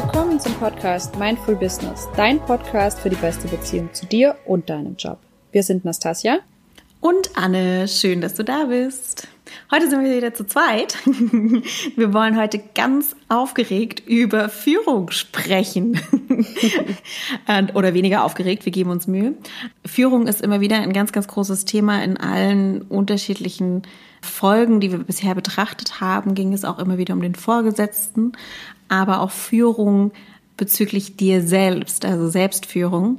Willkommen zum Podcast Mindful Business, dein Podcast für die beste Beziehung zu dir und deinem Job. Wir sind Nastasia und Anne. Schön, dass du da bist. Heute sind wir wieder zu zweit. Wir wollen heute ganz aufgeregt über Führung sprechen. Oder weniger aufgeregt, wir geben uns Mühe. Führung ist immer wieder ein ganz, ganz großes Thema in allen unterschiedlichen Folgen, die wir bisher betrachtet haben, ging es auch immer wieder um den Vorgesetzten, aber auch Führung bezüglich dir selbst, also Selbstführung.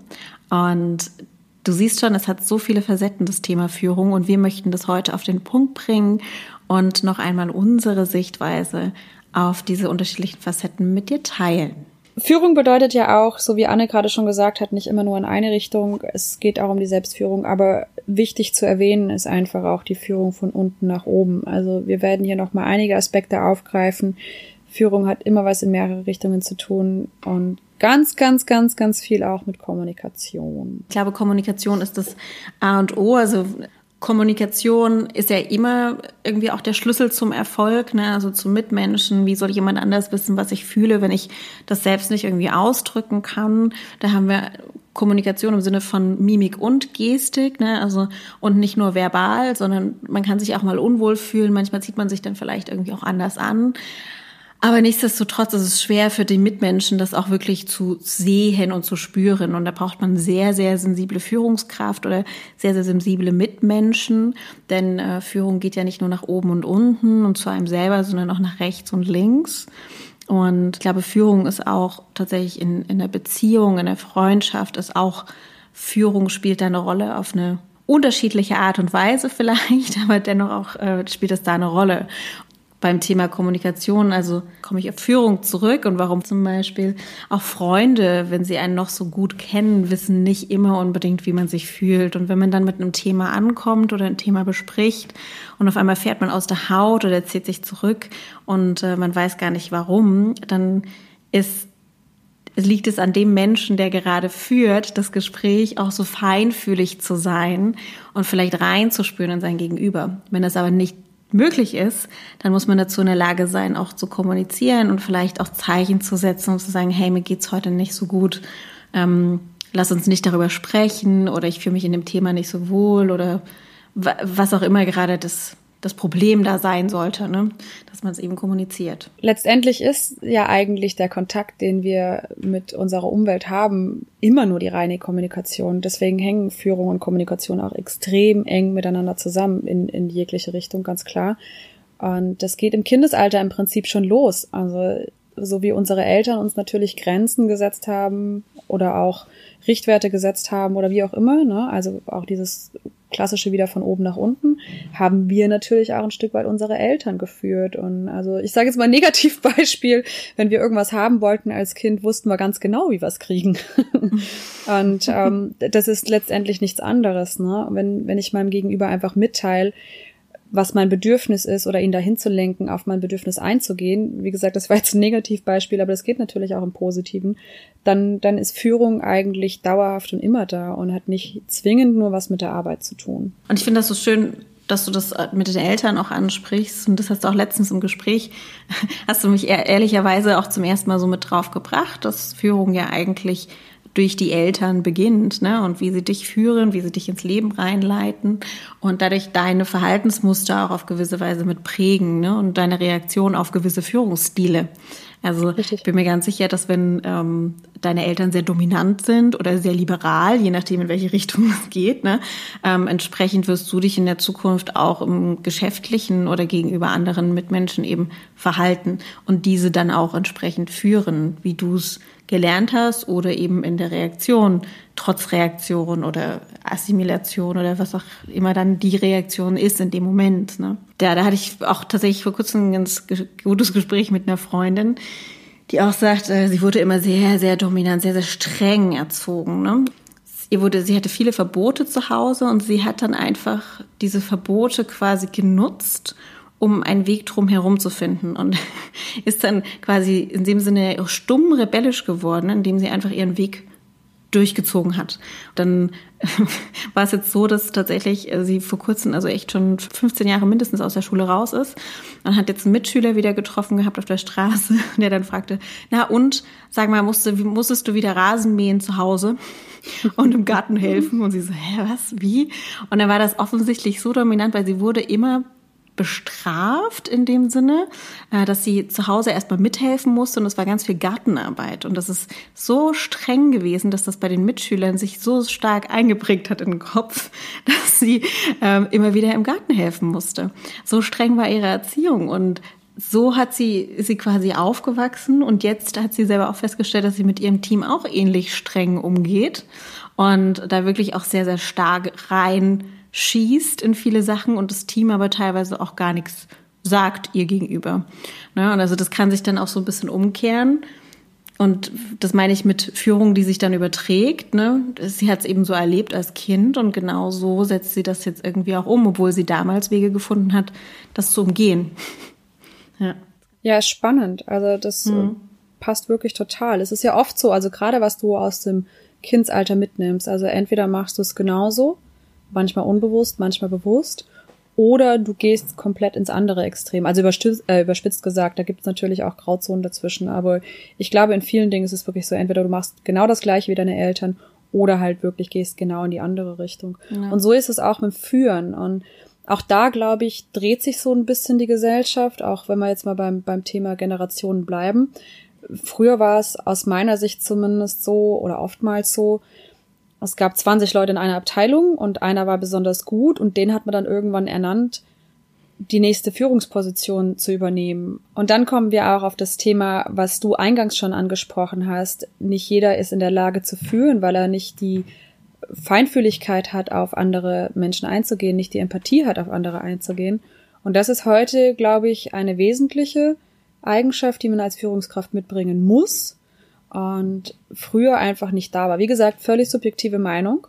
Und du siehst schon, es hat so viele Facetten, das Thema Führung. Und wir möchten das heute auf den Punkt bringen und noch einmal unsere Sichtweise auf diese unterschiedlichen Facetten mit dir teilen. Führung bedeutet ja auch, so wie Anne gerade schon gesagt hat, nicht immer nur in eine Richtung. Es geht auch um die Selbstführung, aber wichtig zu erwähnen ist einfach auch die Führung von unten nach oben. Also wir werden hier nochmal einige Aspekte aufgreifen. Führung hat immer was in mehrere Richtungen zu tun und ganz, ganz, ganz, ganz viel auch mit Kommunikation. Ich glaube, Kommunikation ist das A und O. Also Kommunikation ist ja immer irgendwie auch der Schlüssel zum Erfolg, ne? also zum Mitmenschen. Wie soll jemand anders wissen, was ich fühle, wenn ich das selbst nicht irgendwie ausdrücken kann? Da haben wir Kommunikation im Sinne von Mimik und Gestik, ne? also und nicht nur verbal, sondern man kann sich auch mal unwohl fühlen. Manchmal zieht man sich dann vielleicht irgendwie auch anders an. Aber nichtsdestotrotz ist es schwer für die Mitmenschen, das auch wirklich zu sehen und zu spüren. Und da braucht man sehr, sehr sensible Führungskraft oder sehr, sehr sensible Mitmenschen. Denn äh, Führung geht ja nicht nur nach oben und unten und zu einem selber, sondern auch nach rechts und links. Und ich glaube, Führung ist auch tatsächlich in, in der Beziehung, in der Freundschaft, ist auch Führung spielt da eine Rolle auf eine unterschiedliche Art und Weise vielleicht, aber dennoch auch äh, spielt es da eine Rolle beim Thema Kommunikation. Also komme ich auf Führung zurück und warum zum Beispiel auch Freunde, wenn sie einen noch so gut kennen, wissen nicht immer unbedingt, wie man sich fühlt. Und wenn man dann mit einem Thema ankommt oder ein Thema bespricht und auf einmal fährt man aus der Haut oder zieht sich zurück und äh, man weiß gar nicht warum, dann ist liegt es an dem Menschen, der gerade führt, das Gespräch auch so feinfühlig zu sein und vielleicht reinzuspüren in sein Gegenüber. Wenn das aber nicht möglich ist, dann muss man dazu in der Lage sein, auch zu kommunizieren und vielleicht auch Zeichen zu setzen und zu sagen, hey, mir geht's heute nicht so gut. Ähm, lass uns nicht darüber sprechen oder ich fühle mich in dem Thema nicht so wohl oder was auch immer gerade das das Problem da sein sollte, ne? dass man es eben kommuniziert. Letztendlich ist ja eigentlich der Kontakt, den wir mit unserer Umwelt haben, immer nur die reine Kommunikation. Deswegen hängen Führung und Kommunikation auch extrem eng miteinander zusammen in, in jegliche Richtung, ganz klar. Und das geht im Kindesalter im Prinzip schon los. Also so wie unsere Eltern uns natürlich Grenzen gesetzt haben oder auch Richtwerte gesetzt haben oder wie auch immer, ne? also auch dieses klassische wieder von oben nach unten, haben wir natürlich auch ein Stück weit unsere Eltern geführt. Und also ich sage jetzt mal ein Negativbeispiel, wenn wir irgendwas haben wollten als Kind, wussten wir ganz genau, wie wir es kriegen. und ähm, das ist letztendlich nichts anderes. Ne? Wenn, wenn ich meinem Gegenüber einfach mitteile, was mein Bedürfnis ist oder ihn dahin zu lenken, auf mein Bedürfnis einzugehen. Wie gesagt, das war jetzt ein Negativbeispiel, aber das geht natürlich auch im Positiven. Dann, dann ist Führung eigentlich dauerhaft und immer da und hat nicht zwingend nur was mit der Arbeit zu tun. Und ich finde das so schön, dass du das mit den Eltern auch ansprichst. Und das hast du auch letztens im Gespräch, hast du mich ehrlicherweise auch zum ersten Mal so mit drauf gebracht, dass Führung ja eigentlich durch die Eltern beginnt, ne? Und wie sie dich führen, wie sie dich ins Leben reinleiten und dadurch deine Verhaltensmuster auch auf gewisse Weise mit prägen, ne? Und deine Reaktion auf gewisse Führungsstile. Also Richtig. ich bin mir ganz sicher, dass wenn ähm, deine Eltern sehr dominant sind oder sehr liberal, je nachdem in welche Richtung es geht, ne, ähm, entsprechend wirst du dich in der Zukunft auch im geschäftlichen oder gegenüber anderen Mitmenschen eben verhalten und diese dann auch entsprechend führen, wie du es gelernt hast oder eben in der Reaktion, trotz Reaktion oder Assimilation oder was auch immer dann die Reaktion ist in dem Moment. Ne? Ja, da hatte ich auch tatsächlich vor kurzem ein ganz gutes Gespräch mit einer Freundin, die auch sagt, äh, sie wurde immer sehr, sehr dominant, sehr, sehr streng erzogen. Ne? Ihr wurde, sie hatte viele Verbote zu Hause und sie hat dann einfach diese Verbote quasi genutzt, um einen Weg drum herum zu finden und ist dann quasi in dem Sinne stumm rebellisch geworden, indem sie einfach ihren Weg durchgezogen hat. Dann war es jetzt so, dass tatsächlich äh, sie vor kurzem, also echt schon 15 Jahre mindestens aus der Schule raus ist und hat jetzt einen Mitschüler wieder getroffen gehabt auf der Straße, der dann fragte, na und, sag mal, musste, musstest du wieder Rasen mähen zu Hause und im Garten helfen? Und sie so, hä, was, wie? Und dann war das offensichtlich so dominant, weil sie wurde immer bestraft in dem Sinne, äh, dass sie zu Hause erstmal mithelfen musste und es war ganz viel Gartenarbeit. Und das ist so streng gewesen, dass das bei den Mitschülern sich so stark eingeprägt hat in den Kopf, dass sie ähm, immer wieder im Garten helfen musste. So streng war ihre Erziehung und so hat sie, sie quasi aufgewachsen und jetzt hat sie selber auch festgestellt, dass sie mit ihrem Team auch ähnlich streng umgeht und da wirklich auch sehr, sehr stark rein schießt in viele Sachen und das Team aber teilweise auch gar nichts sagt ihr gegenüber. Ne? Und also das kann sich dann auch so ein bisschen umkehren. Und das meine ich mit Führung, die sich dann überträgt. Ne? Sie hat es eben so erlebt als Kind und genau so setzt sie das jetzt irgendwie auch um, obwohl sie damals Wege gefunden hat, das zu umgehen. ja. Ja, spannend. Also das mhm. passt wirklich total. Es ist ja oft so, also gerade was du aus dem Kindsalter mitnimmst. Also entweder machst du es genauso manchmal unbewusst, manchmal bewusst. Oder du gehst komplett ins andere Extrem. Also überspitzt, äh, überspitzt gesagt, da gibt es natürlich auch Grauzonen dazwischen. Aber ich glaube, in vielen Dingen ist es wirklich so, entweder du machst genau das gleiche wie deine Eltern oder halt wirklich gehst genau in die andere Richtung. Ja. Und so ist es auch mit Führen. Und auch da, glaube ich, dreht sich so ein bisschen die Gesellschaft, auch wenn wir jetzt mal beim, beim Thema Generationen bleiben. Früher war es aus meiner Sicht zumindest so oder oftmals so, es gab 20 Leute in einer Abteilung und einer war besonders gut und den hat man dann irgendwann ernannt, die nächste Führungsposition zu übernehmen. Und dann kommen wir auch auf das Thema, was du eingangs schon angesprochen hast. Nicht jeder ist in der Lage zu führen, weil er nicht die Feinfühligkeit hat, auf andere Menschen einzugehen, nicht die Empathie hat, auf andere einzugehen. Und das ist heute, glaube ich, eine wesentliche Eigenschaft, die man als Führungskraft mitbringen muss, und früher einfach nicht da war. Wie gesagt, völlig subjektive Meinung.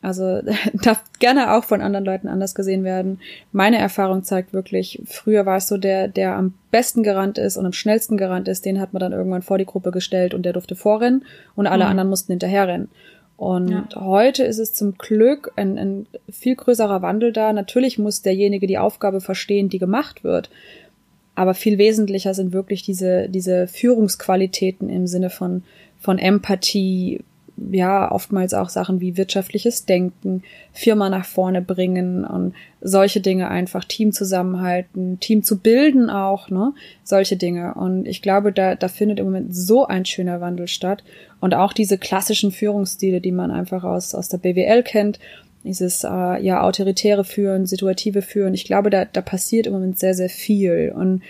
Also darf gerne auch von anderen Leuten anders gesehen werden. Meine Erfahrung zeigt wirklich, früher war es so, der, der am besten gerannt ist und am schnellsten gerannt ist, den hat man dann irgendwann vor die Gruppe gestellt und der durfte vorrennen und alle mhm. anderen mussten hinterherrennen. Und ja. heute ist es zum Glück ein, ein viel größerer Wandel da. Natürlich muss derjenige die Aufgabe verstehen, die gemacht wird. Aber viel wesentlicher sind wirklich diese, diese Führungsqualitäten im Sinne von, von Empathie, ja, oftmals auch Sachen wie wirtschaftliches Denken, Firma nach vorne bringen und solche Dinge einfach, Team zusammenhalten, Team zu bilden auch, ne, solche Dinge. Und ich glaube, da, da findet im Moment so ein schöner Wandel statt. Und auch diese klassischen Führungsstile, die man einfach aus, aus der BWL kennt, dieses äh, ja autoritäre Führen, situative Führen. Ich glaube, da, da passiert im Moment sehr, sehr viel. Und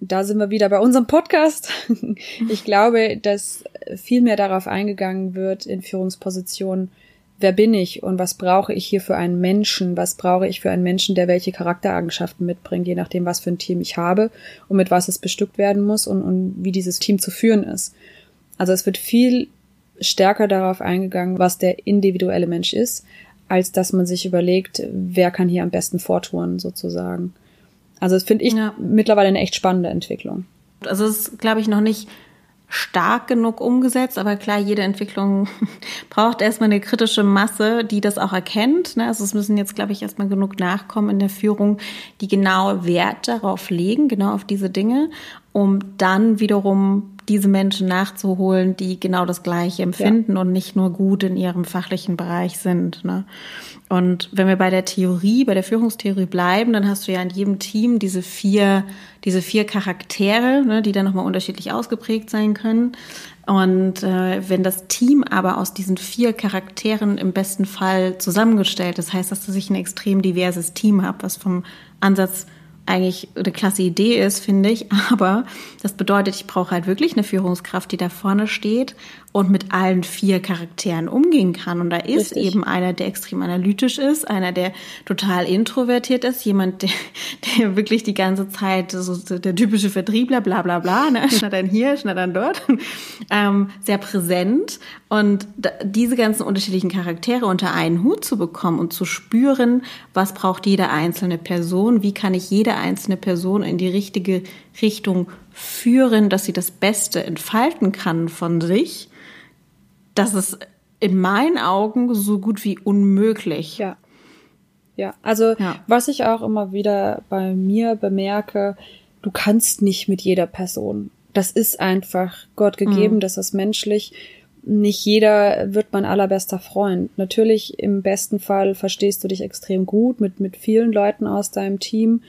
da sind wir wieder bei unserem Podcast. ich glaube, dass viel mehr darauf eingegangen wird in Führungspositionen, wer bin ich und was brauche ich hier für einen Menschen? Was brauche ich für einen Menschen, der welche Charaktereigenschaften mitbringt, je nachdem, was für ein Team ich habe und mit was es bestückt werden muss und, und wie dieses Team zu führen ist. Also es wird viel stärker darauf eingegangen, was der individuelle Mensch ist, als dass man sich überlegt, wer kann hier am besten vortouren, sozusagen. Also das finde ich ja. mittlerweile eine echt spannende Entwicklung. Also es ist, glaube ich, noch nicht stark genug umgesetzt, aber klar, jede Entwicklung braucht erstmal eine kritische Masse, die das auch erkennt. Ne? Also es müssen jetzt, glaube ich, erstmal genug nachkommen in der Führung, die genau Wert darauf legen, genau auf diese Dinge, um dann wiederum diese Menschen nachzuholen, die genau das Gleiche empfinden ja. und nicht nur gut in ihrem fachlichen Bereich sind. Ne? Und wenn wir bei der Theorie, bei der Führungstheorie bleiben, dann hast du ja in jedem Team diese vier, diese vier Charaktere, ne, die dann nochmal unterschiedlich ausgeprägt sein können. Und äh, wenn das Team aber aus diesen vier Charakteren im besten Fall zusammengestellt ist, heißt das, dass ich ein extrem diverses Team habe, was vom Ansatz eigentlich eine klasse Idee ist, finde ich. Aber das bedeutet, ich brauche halt wirklich eine Führungskraft, die da vorne steht und mit allen vier Charakteren umgehen kann. Und da ist Richtig. eben einer, der extrem analytisch ist, einer, der total introvertiert ist, jemand, der, der wirklich die ganze Zeit so der typische Vertriebler, bla bla bla, ne? schneidern hier, schneidern dort, ähm, sehr präsent. Und diese ganzen unterschiedlichen Charaktere unter einen Hut zu bekommen und zu spüren, was braucht jede einzelne Person, wie kann ich jede einzelne Person in die richtige Richtung führen, dass sie das Beste entfalten kann von sich, das ist in meinen Augen so gut wie unmöglich. Ja. Ja, also ja. was ich auch immer wieder bei mir bemerke, du kannst nicht mit jeder Person. Das ist einfach Gott gegeben, mhm. das ist menschlich. Nicht jeder wird mein allerbester Freund. Natürlich im besten Fall verstehst du dich extrem gut mit, mit vielen Leuten aus deinem Team.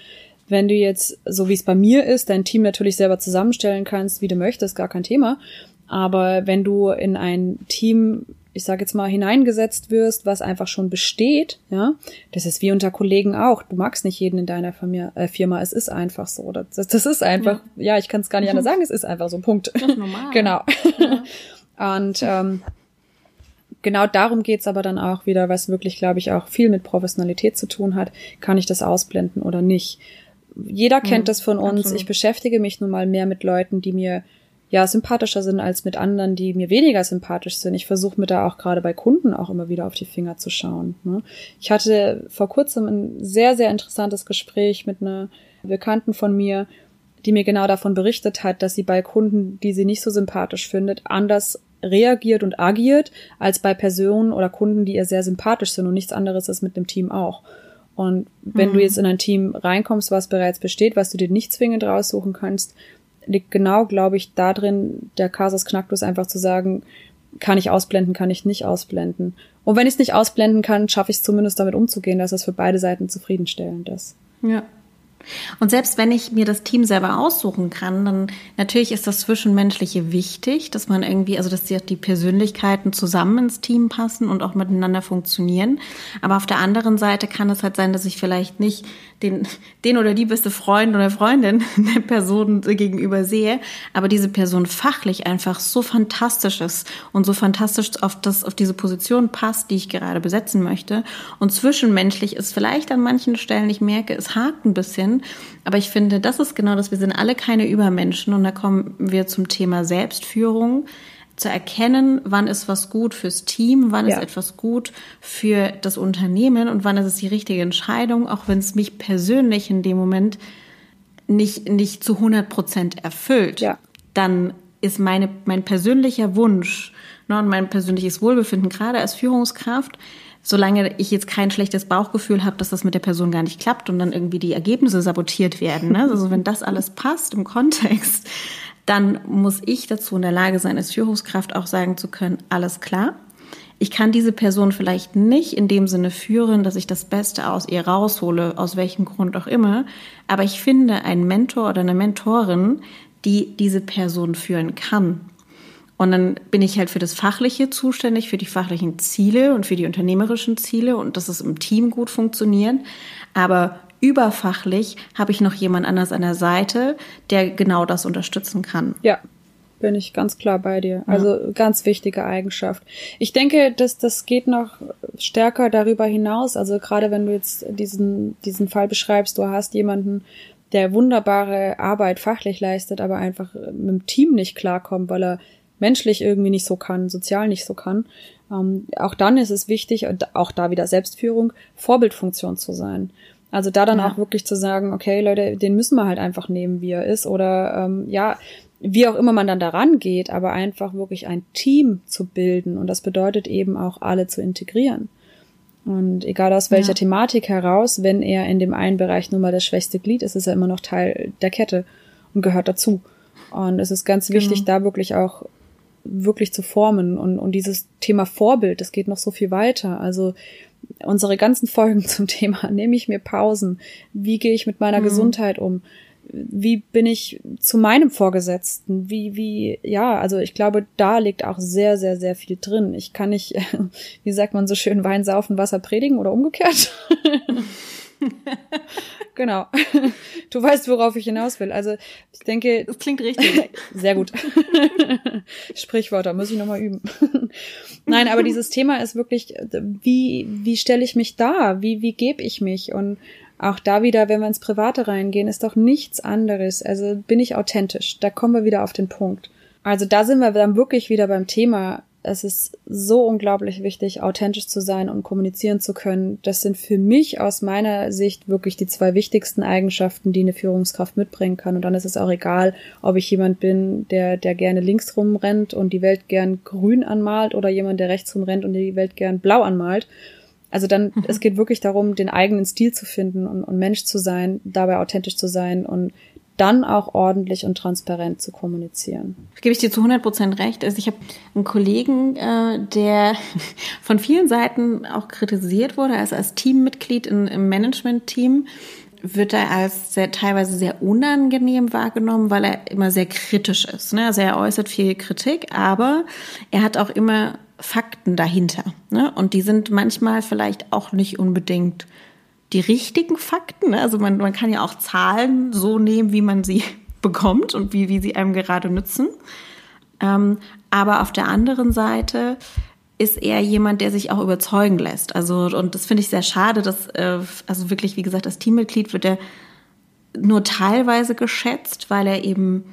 Wenn du jetzt, so wie es bei mir ist, dein Team natürlich selber zusammenstellen kannst, wie du möchtest, gar kein Thema. Aber wenn du in ein Team ich sage jetzt mal, hineingesetzt wirst, was einfach schon besteht, ja, das ist wie unter Kollegen auch. Du magst nicht jeden in deiner Firma, äh, Firma. es ist einfach so. Das, das ist einfach, ja, ja ich kann es gar nicht anders sagen, es ist einfach so, Punkt. Das ist normal. genau. Ja. Und ähm, genau darum geht's aber dann auch wieder, was wirklich, glaube ich, auch viel mit Professionalität zu tun hat. Kann ich das ausblenden oder nicht? Jeder kennt mhm, das von uns. Absolut. Ich beschäftige mich nun mal mehr mit Leuten, die mir ja sympathischer sind als mit anderen, die mir weniger sympathisch sind. Ich versuche mir da auch gerade bei Kunden auch immer wieder auf die Finger zu schauen. Ne? Ich hatte vor kurzem ein sehr, sehr interessantes Gespräch mit einer Bekannten von mir, die mir genau davon berichtet hat, dass sie bei Kunden, die sie nicht so sympathisch findet, anders reagiert und agiert als bei Personen oder Kunden, die ihr sehr sympathisch sind und nichts anderes ist mit dem Team auch. Und wenn mhm. du jetzt in ein Team reinkommst, was bereits besteht, was du dir nicht zwingend raussuchen kannst, liegt genau, glaube ich, da drin, der Kasus Knacktus einfach zu sagen, kann ich ausblenden, kann ich nicht ausblenden. Und wenn ich es nicht ausblenden kann, schaffe ich es zumindest damit umzugehen, dass es für beide Seiten zufriedenstellend ist. Ja. Und selbst wenn ich mir das Team selber aussuchen kann, dann natürlich ist das Zwischenmenschliche wichtig, dass man irgendwie, also dass die, Persönlichkeiten zusammen ins Team passen und auch miteinander funktionieren. Aber auf der anderen Seite kann es halt sein, dass ich vielleicht nicht den, den oder die beste Freund oder Freundin der Person gegenüber sehe, aber diese Person fachlich einfach so fantastisch ist und so fantastisch auf das, auf diese Position passt, die ich gerade besetzen möchte. Und zwischenmenschlich ist vielleicht an manchen Stellen, ich merke, es hakt ein bisschen, aber ich finde, das ist genau das. Wir sind alle keine Übermenschen und da kommen wir zum Thema Selbstführung zu erkennen, wann ist was gut fürs Team, wann ja. ist etwas gut für das Unternehmen und wann ist es die richtige Entscheidung, auch wenn es mich persönlich in dem Moment nicht, nicht zu 100 Prozent erfüllt. Ja. Dann ist meine, mein persönlicher Wunsch ne, und mein persönliches Wohlbefinden, gerade als Führungskraft, solange ich jetzt kein schlechtes Bauchgefühl habe, dass das mit der Person gar nicht klappt und dann irgendwie die Ergebnisse sabotiert werden. Ne? Also wenn das alles passt im Kontext, dann muss ich dazu in der Lage sein, als Führungskraft auch sagen zu können, alles klar. Ich kann diese Person vielleicht nicht in dem Sinne führen, dass ich das Beste aus ihr raushole, aus welchem Grund auch immer, aber ich finde einen Mentor oder eine Mentorin, die diese Person führen kann. Und dann bin ich halt für das Fachliche zuständig, für die fachlichen Ziele und für die unternehmerischen Ziele und dass es im Team gut funktioniert. Aber überfachlich habe ich noch jemand anders an der Seite, der genau das unterstützen kann. Ja, bin ich ganz klar bei dir. Also ja. ganz wichtige Eigenschaft. Ich denke, dass das geht noch stärker darüber hinaus. Also gerade wenn du jetzt diesen, diesen Fall beschreibst, du hast jemanden, der wunderbare Arbeit fachlich leistet, aber einfach mit dem Team nicht klarkommt, weil er menschlich irgendwie nicht so kann, sozial nicht so kann. Ähm, auch dann ist es wichtig, auch da wieder Selbstführung, Vorbildfunktion zu sein. Also da dann ja. auch wirklich zu sagen, okay, Leute, den müssen wir halt einfach nehmen, wie er ist. Oder ähm, ja, wie auch immer man dann daran geht, aber einfach wirklich ein Team zu bilden. Und das bedeutet eben auch alle zu integrieren. Und egal aus welcher ja. Thematik heraus, wenn er in dem einen Bereich nur mal das schwächste Glied ist, ist er immer noch Teil der Kette und gehört dazu. Und es ist ganz genau. wichtig, da wirklich auch wirklich zu formen. Und, und dieses Thema Vorbild, das geht noch so viel weiter. Also unsere ganzen Folgen zum Thema, nehme ich mir Pausen, wie gehe ich mit meiner mhm. Gesundheit um, wie bin ich zu meinem Vorgesetzten, wie, wie, ja, also ich glaube, da liegt auch sehr, sehr, sehr viel drin. Ich kann nicht, wie sagt man so schön, Wein saufen, Wasser predigen oder umgekehrt. genau. Du weißt, worauf ich hinaus will. Also ich denke. Das klingt richtig. Sehr gut. Sprichwörter, muss ich nochmal üben. Nein, aber dieses Thema ist wirklich, wie, wie stelle ich mich da? Wie, wie gebe ich mich? Und auch da wieder, wenn wir ins Private reingehen, ist doch nichts anderes. Also bin ich authentisch. Da kommen wir wieder auf den Punkt. Also da sind wir dann wirklich wieder beim Thema es ist so unglaublich wichtig, authentisch zu sein und kommunizieren zu können. Das sind für mich aus meiner Sicht wirklich die zwei wichtigsten Eigenschaften, die eine Führungskraft mitbringen kann. Und dann ist es auch egal, ob ich jemand bin, der, der gerne links rumrennt und die Welt gern grün anmalt oder jemand, der rechts rumrennt und die Welt gern blau anmalt. Also dann, mhm. es geht wirklich darum, den eigenen Stil zu finden und, und Mensch zu sein, dabei authentisch zu sein und dann auch ordentlich und transparent zu kommunizieren. Gebe ich dir zu 100 Prozent recht. Also ich habe einen Kollegen, äh, der von vielen Seiten auch kritisiert wurde, also als Teammitglied im Management-Team wird er als sehr, teilweise sehr unangenehm wahrgenommen, weil er immer sehr kritisch ist. Ne? Also er äußert viel Kritik, aber er hat auch immer Fakten dahinter. Ne? Und die sind manchmal vielleicht auch nicht unbedingt die richtigen Fakten. Ne? Also man, man kann ja auch Zahlen so nehmen, wie man sie bekommt und wie, wie sie einem gerade nützen. Ähm, aber auf der anderen Seite ist er jemand, der sich auch überzeugen lässt. Also, und das finde ich sehr schade, dass, äh, also wirklich, wie gesagt, als Teammitglied wird er nur teilweise geschätzt, weil er eben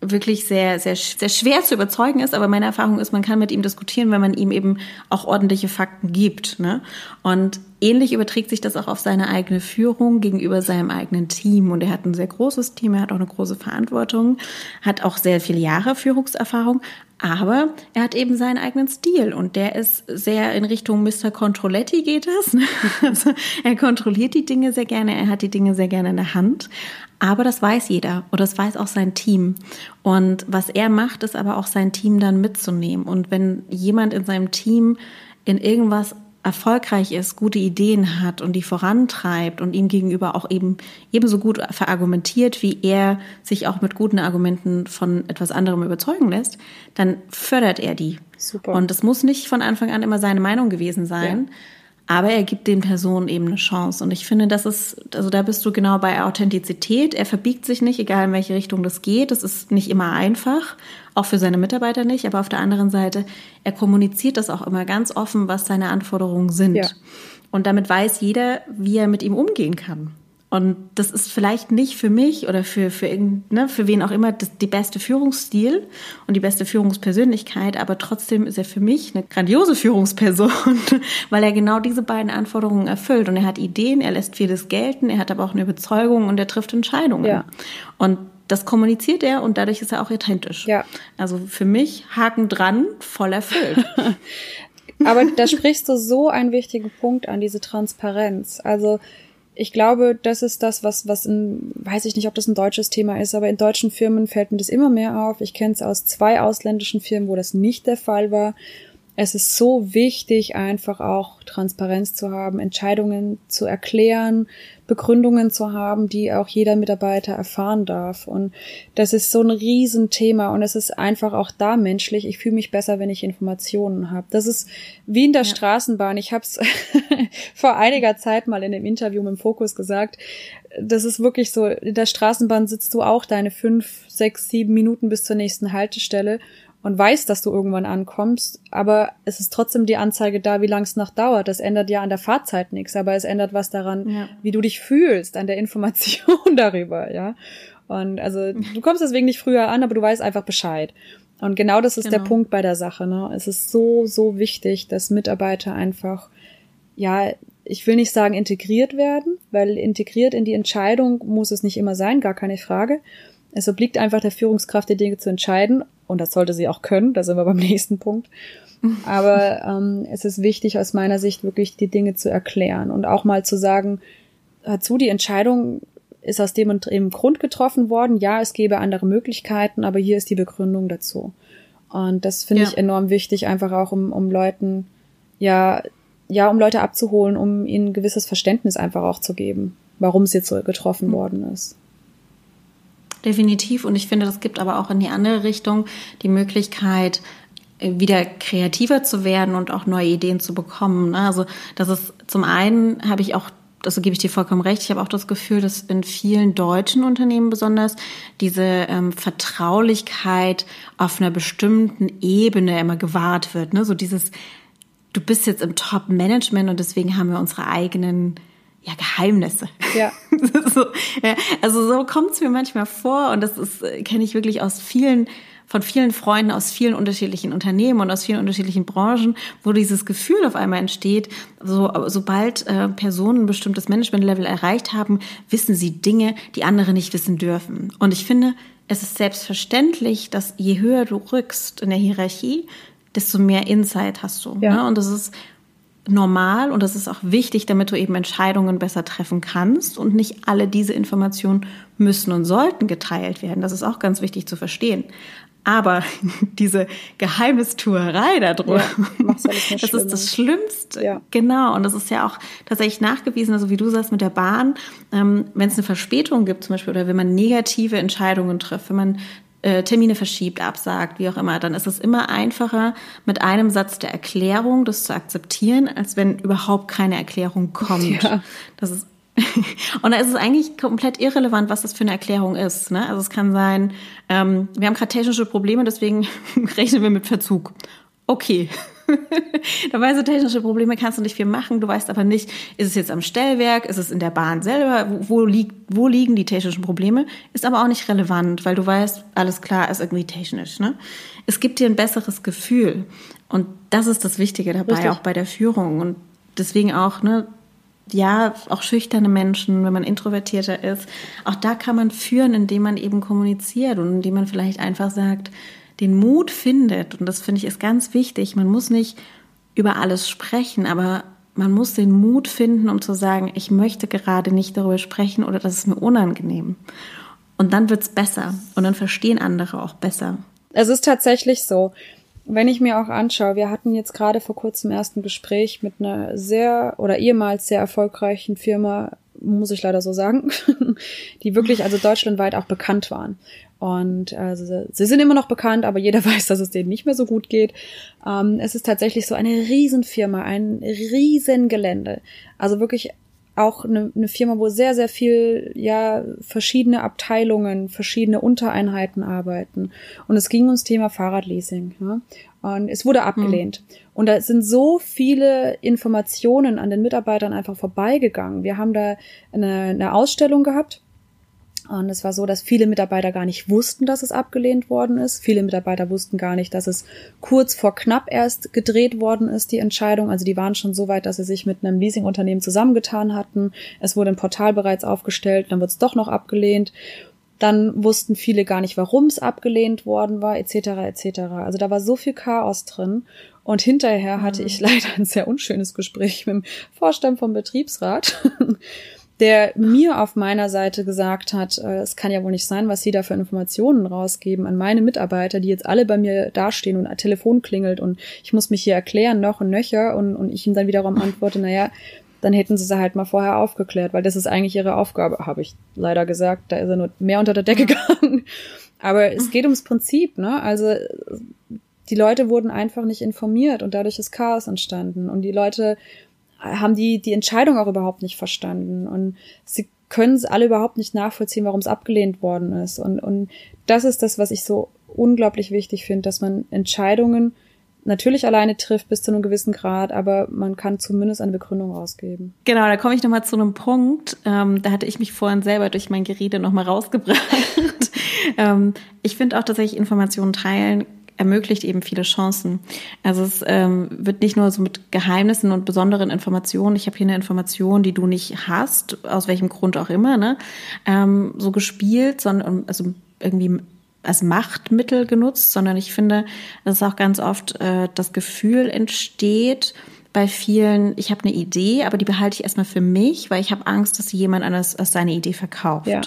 wirklich sehr, sehr, sehr schwer zu überzeugen ist, aber meine Erfahrung ist, man kann mit ihm diskutieren, wenn man ihm eben auch ordentliche Fakten gibt. Ne? Und ähnlich überträgt sich das auch auf seine eigene Führung gegenüber seinem eigenen Team. Und er hat ein sehr großes Team, er hat auch eine große Verantwortung, hat auch sehr viele Jahre Führungserfahrung, aber er hat eben seinen eigenen Stil und der ist sehr in Richtung Mr. Controletti geht es. Ne? Also er kontrolliert die Dinge sehr gerne, er hat die Dinge sehr gerne in der Hand. Aber das weiß jeder oder das weiß auch sein Team. Und was er macht, ist aber auch sein Team dann mitzunehmen. Und wenn jemand in seinem Team in irgendwas erfolgreich ist, gute Ideen hat und die vorantreibt und ihm gegenüber auch eben ebenso gut verargumentiert, wie er sich auch mit guten Argumenten von etwas anderem überzeugen lässt, dann fördert er die. Super. Und das muss nicht von Anfang an immer seine Meinung gewesen sein. Ja aber er gibt den Personen eben eine Chance. Und ich finde, das ist, also da bist du genau bei Authentizität. Er verbiegt sich nicht, egal in welche Richtung das geht. Das ist nicht immer einfach, auch für seine Mitarbeiter nicht. Aber auf der anderen Seite, er kommuniziert das auch immer ganz offen, was seine Anforderungen sind. Ja. Und damit weiß jeder, wie er mit ihm umgehen kann. Und das ist vielleicht nicht für mich oder für, für, ne, für wen auch immer das, die beste Führungsstil und die beste Führungspersönlichkeit, aber trotzdem ist er für mich eine grandiose Führungsperson, weil er genau diese beiden Anforderungen erfüllt. Und er hat Ideen, er lässt vieles gelten, er hat aber auch eine Überzeugung und er trifft Entscheidungen. Ja. Und das kommuniziert er und dadurch ist er auch authentisch. Ja. Also für mich Haken dran, voll erfüllt. aber da sprichst du so einen wichtigen Punkt an, diese Transparenz. Also ich glaube, das ist das, was, was in, weiß ich nicht, ob das ein deutsches Thema ist, aber in deutschen Firmen fällt mir das immer mehr auf. Ich kenne es aus zwei ausländischen Firmen, wo das nicht der Fall war es ist so wichtig, einfach auch Transparenz zu haben, Entscheidungen zu erklären, Begründungen zu haben, die auch jeder Mitarbeiter erfahren darf. Und das ist so ein Riesenthema und es ist einfach auch da menschlich. Ich fühle mich besser, wenn ich Informationen habe. Das ist wie in der ja. Straßenbahn. Ich habe es vor einiger Zeit mal in einem Interview mit dem Fokus gesagt. Das ist wirklich so, in der Straßenbahn sitzt du auch deine fünf, sechs, sieben Minuten bis zur nächsten Haltestelle und weißt, dass du irgendwann ankommst, aber es ist trotzdem die Anzeige da, wie lang es noch dauert. Das ändert ja an der Fahrzeit nichts, aber es ändert was daran, ja. wie du dich fühlst, an der Information darüber, ja. Und also du kommst deswegen nicht früher an, aber du weißt einfach Bescheid. Und genau das ist genau. der Punkt bei der Sache. Ne? Es ist so, so wichtig, dass Mitarbeiter einfach, ja, ich will nicht sagen integriert werden, weil integriert in die Entscheidung muss es nicht immer sein, gar keine Frage. Es obliegt einfach der Führungskraft, die Dinge zu entscheiden. Und das sollte sie auch können. Da sind wir beim nächsten Punkt. Aber ähm, es ist wichtig aus meiner Sicht wirklich die Dinge zu erklären und auch mal zu sagen, dazu die Entscheidung ist aus dem und dem Grund getroffen worden. Ja, es gäbe andere Möglichkeiten, aber hier ist die Begründung dazu. Und das finde ja. ich enorm wichtig, einfach auch um, um Leuten, ja, ja, um Leute abzuholen, um ihnen ein gewisses Verständnis einfach auch zu geben, warum es jetzt so getroffen mhm. worden ist. Definitiv. Und ich finde, das gibt aber auch in die andere Richtung die Möglichkeit, äh, wieder kreativer zu werden und auch neue Ideen zu bekommen. Ne? Also das ist zum einen habe ich auch das gebe ich dir vollkommen recht. Ich habe auch das Gefühl, dass in vielen deutschen Unternehmen besonders diese ähm, Vertraulichkeit auf einer bestimmten Ebene immer gewahrt wird. Ne? So dieses, du bist jetzt im Top-Management und deswegen haben wir unsere eigenen ja, Geheimnisse. Ja. so, ja also so kommt es mir manchmal vor und das ist, kenne ich wirklich aus vielen von vielen Freunden aus vielen unterschiedlichen Unternehmen und aus vielen unterschiedlichen Branchen, wo dieses Gefühl auf einmal entsteht, so, sobald äh, Personen ein bestimmtes Management-Level erreicht haben, wissen sie Dinge, die andere nicht wissen dürfen. Und ich finde, es ist selbstverständlich, dass je höher du rückst in der Hierarchie, desto mehr Insight hast du. Ja. Ne? Und das ist normal und das ist auch wichtig, damit du eben Entscheidungen besser treffen kannst. Und nicht alle diese Informationen müssen und sollten geteilt werden. Das ist auch ganz wichtig zu verstehen. Aber diese Geheimnistuerei da drum, ja, das ist das Schlimmste. Ja. Genau. Und das ist ja auch tatsächlich nachgewiesen, also wie du sagst mit der Bahn, ähm, wenn es eine Verspätung gibt zum Beispiel oder wenn man negative Entscheidungen trifft, wenn man äh, Termine verschiebt, absagt, wie auch immer, dann ist es immer einfacher, mit einem Satz der Erklärung das zu akzeptieren, als wenn überhaupt keine Erklärung kommt. Ja. Das ist und da ist es eigentlich komplett irrelevant, was das für eine Erklärung ist. Ne? Also es kann sein, ähm, wir haben gerade technische Probleme, deswegen rechnen wir mit Verzug. Okay. Dabei so technische Probleme kannst du nicht viel machen. Du weißt aber nicht, ist es jetzt am Stellwerk, ist es in der Bahn selber, wo, liegt, wo liegen die technischen Probleme? Ist aber auch nicht relevant, weil du weißt, alles klar ist irgendwie technisch. Ne? Es gibt dir ein besseres Gefühl. Und das ist das Wichtige dabei, Richtig. auch bei der Führung. Und deswegen auch, ne, ja, auch schüchterne Menschen, wenn man introvertierter ist, auch da kann man führen, indem man eben kommuniziert und indem man vielleicht einfach sagt, den Mut findet. Und das finde ich ist ganz wichtig. Man muss nicht über alles sprechen, aber man muss den Mut finden, um zu sagen, ich möchte gerade nicht darüber sprechen oder das ist mir unangenehm. Und dann wird's besser und dann verstehen andere auch besser. Es ist tatsächlich so wenn ich mir auch anschaue, wir hatten jetzt gerade vor kurzem erst ein Gespräch mit einer sehr oder ehemals sehr erfolgreichen Firma, muss ich leider so sagen, die wirklich also deutschlandweit auch bekannt waren. Und also sie sind immer noch bekannt, aber jeder weiß, dass es denen nicht mehr so gut geht. Ähm, es ist tatsächlich so eine Riesenfirma, ein Riesengelände. Also wirklich auch eine, eine Firma, wo sehr, sehr viel, ja, verschiedene Abteilungen, verschiedene Untereinheiten arbeiten. Und es ging ums Thema Fahrradleasing. Ja? Und es wurde abgelehnt. Mhm. Und da sind so viele Informationen an den Mitarbeitern einfach vorbeigegangen. Wir haben da eine, eine Ausstellung gehabt und es war so, dass viele Mitarbeiter gar nicht wussten, dass es abgelehnt worden ist. Viele Mitarbeiter wussten gar nicht, dass es kurz vor knapp erst gedreht worden ist, die Entscheidung. Also die waren schon so weit, dass sie sich mit einem Leasingunternehmen zusammengetan hatten. Es wurde ein Portal bereits aufgestellt, dann wird es doch noch abgelehnt. Dann wussten viele gar nicht, warum es abgelehnt worden war, etc. etc. Also da war so viel Chaos drin. Und hinterher hatte ich mhm. leider ein sehr unschönes Gespräch mit dem Vorstand vom Betriebsrat der mir auf meiner Seite gesagt hat, äh, es kann ja wohl nicht sein, was Sie da für Informationen rausgeben an meine Mitarbeiter, die jetzt alle bei mir dastehen und ein Telefon klingelt und ich muss mich hier erklären, noch und nöcher und, und ich ihm dann wiederum antworte, naja, dann hätten sie sie halt mal vorher aufgeklärt, weil das ist eigentlich ihre Aufgabe, habe ich leider gesagt. Da ist er nur mehr unter der Decke gegangen. Aber es geht ums Prinzip, ne? Also die Leute wurden einfach nicht informiert und dadurch ist Chaos entstanden. Und die Leute haben die die Entscheidung auch überhaupt nicht verstanden und sie können es alle überhaupt nicht nachvollziehen, warum es abgelehnt worden ist. Und, und das ist das, was ich so unglaublich wichtig finde, dass man Entscheidungen natürlich alleine trifft bis zu einem gewissen Grad, aber man kann zumindest eine Begründung rausgeben. Genau, da komme ich nochmal zu einem Punkt. Ähm, da hatte ich mich vorhin selber durch mein Gerede nochmal rausgebracht. ähm, ich finde auch tatsächlich Informationen teilen ermöglicht eben viele Chancen. Also es ähm, wird nicht nur so mit Geheimnissen und besonderen Informationen, ich habe hier eine Information, die du nicht hast, aus welchem Grund auch immer, ne, ähm, so gespielt, sondern also irgendwie als Machtmittel genutzt, sondern ich finde, dass auch ganz oft äh, das Gefühl entsteht, bei vielen, ich habe eine Idee, aber die behalte ich erstmal für mich, weil ich habe Angst, dass jemand anders als seine Idee verkauft. Ja.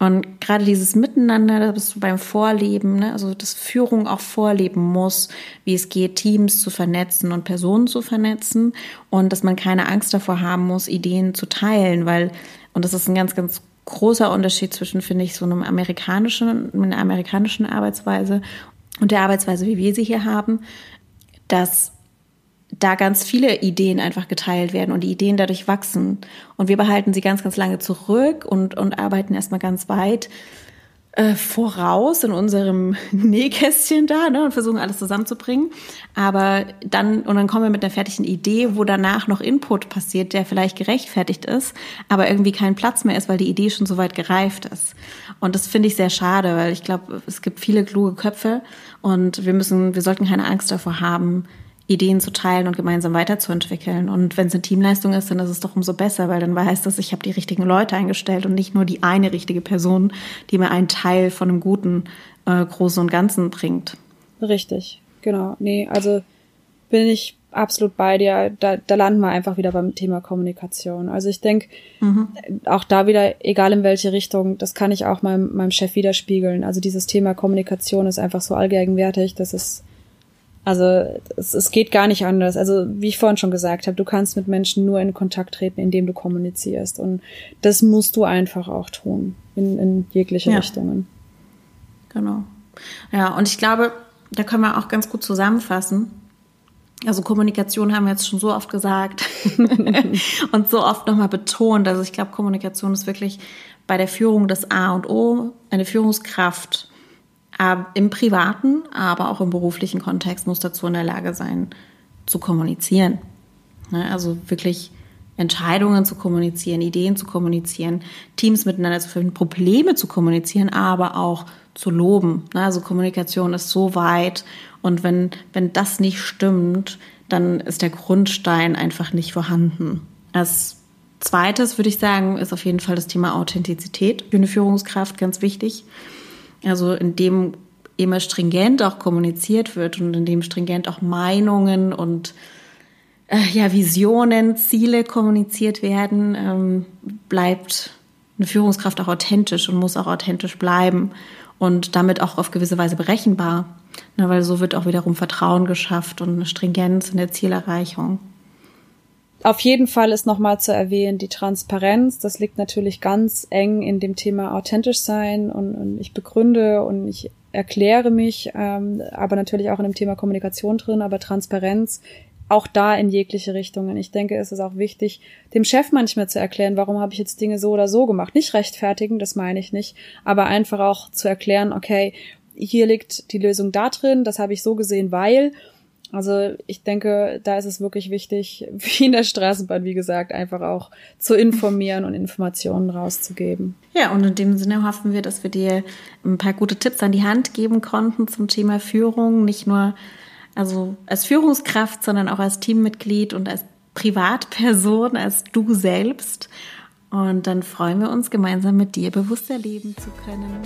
Und gerade dieses Miteinander, da bist du beim Vorleben, ne? also dass Führung auch vorleben muss, wie es geht, Teams zu vernetzen und Personen zu vernetzen und dass man keine Angst davor haben muss, Ideen zu teilen, weil, und das ist ein ganz, ganz großer Unterschied zwischen, finde ich, so einem amerikanischen, einer amerikanischen Arbeitsweise und der Arbeitsweise, wie wir sie hier haben, dass da ganz viele Ideen einfach geteilt werden und die Ideen dadurch wachsen. Und wir behalten sie ganz, ganz lange zurück und, und arbeiten erstmal ganz weit. äh, voraus in unserem Nähkästchen da ne, und versuchen alles zusammenzubringen. Aber dann, und dann kommen wir mit einer fertigen Idee, wo danach noch Input passiert, der vielleicht gerechtfertigt ist, aber irgendwie kein Platz mehr ist, weil die Idee schon so weit gereift ist. Und das finde ich sehr schade, weil ich glaube, es gibt viele kluge Köpfe und wir müssen, wir sollten keine Angst davor haben, Ideen zu teilen und gemeinsam weiterzuentwickeln. Und wenn es eine Teamleistung ist, dann ist es doch umso besser, weil dann heißt das, ich habe die richtigen Leute eingestellt und nicht nur die eine richtige Person, die mir einen Teil von einem guten äh, Großen und Ganzen bringt. Richtig, genau. Nee, also bin ich absolut bei dir. Da, da landen wir einfach wieder beim Thema Kommunikation. Also ich denke, mhm. auch da wieder, egal in welche Richtung, das kann ich auch meinem, meinem Chef widerspiegeln. Also dieses Thema Kommunikation ist einfach so allgegenwärtig, dass es also es, es geht gar nicht anders. Also wie ich vorhin schon gesagt habe, du kannst mit Menschen nur in Kontakt treten, indem du kommunizierst. Und das musst du einfach auch tun, in, in jegliche ja. Richtungen. Genau. Ja, und ich glaube, da können wir auch ganz gut zusammenfassen. Also Kommunikation haben wir jetzt schon so oft gesagt und so oft nochmal betont. Also ich glaube, Kommunikation ist wirklich bei der Führung das A und O. Eine Führungskraft im privaten, aber auch im beruflichen Kontext muss dazu in der Lage sein, zu kommunizieren. Ne, also wirklich Entscheidungen zu kommunizieren, Ideen zu kommunizieren, Teams miteinander zu finden, Probleme zu kommunizieren, aber auch zu loben. Ne, also Kommunikation ist so weit und wenn, wenn das nicht stimmt, dann ist der Grundstein einfach nicht vorhanden. Als zweites würde ich sagen, ist auf jeden Fall das Thema Authentizität für eine Führungskraft ganz wichtig. Also in dem immer stringent auch kommuniziert wird und in dem stringent auch Meinungen und äh, ja, Visionen, Ziele kommuniziert werden, ähm, bleibt eine Führungskraft auch authentisch und muss auch authentisch bleiben und damit auch auf gewisse Weise berechenbar. Na, weil so wird auch wiederum Vertrauen geschafft und eine Stringenz in der Zielerreichung. Auf jeden Fall ist nochmal zu erwähnen die Transparenz. Das liegt natürlich ganz eng in dem Thema authentisch sein und, und ich begründe und ich erkläre mich, ähm, aber natürlich auch in dem Thema Kommunikation drin, aber Transparenz auch da in jegliche Richtungen. Ich denke, es ist auch wichtig, dem Chef manchmal zu erklären, warum habe ich jetzt Dinge so oder so gemacht. Nicht rechtfertigen, das meine ich nicht, aber einfach auch zu erklären, okay, hier liegt die Lösung da drin, das habe ich so gesehen, weil also ich denke, da ist es wirklich wichtig, wie in der Straßenbahn, wie gesagt, einfach auch zu informieren und Informationen rauszugeben. Ja, und in dem Sinne hoffen wir, dass wir dir ein paar gute Tipps an die Hand geben konnten zum Thema Führung. Nicht nur also als Führungskraft, sondern auch als Teammitglied und als Privatperson, als du selbst. Und dann freuen wir uns, gemeinsam mit dir bewusster leben zu können.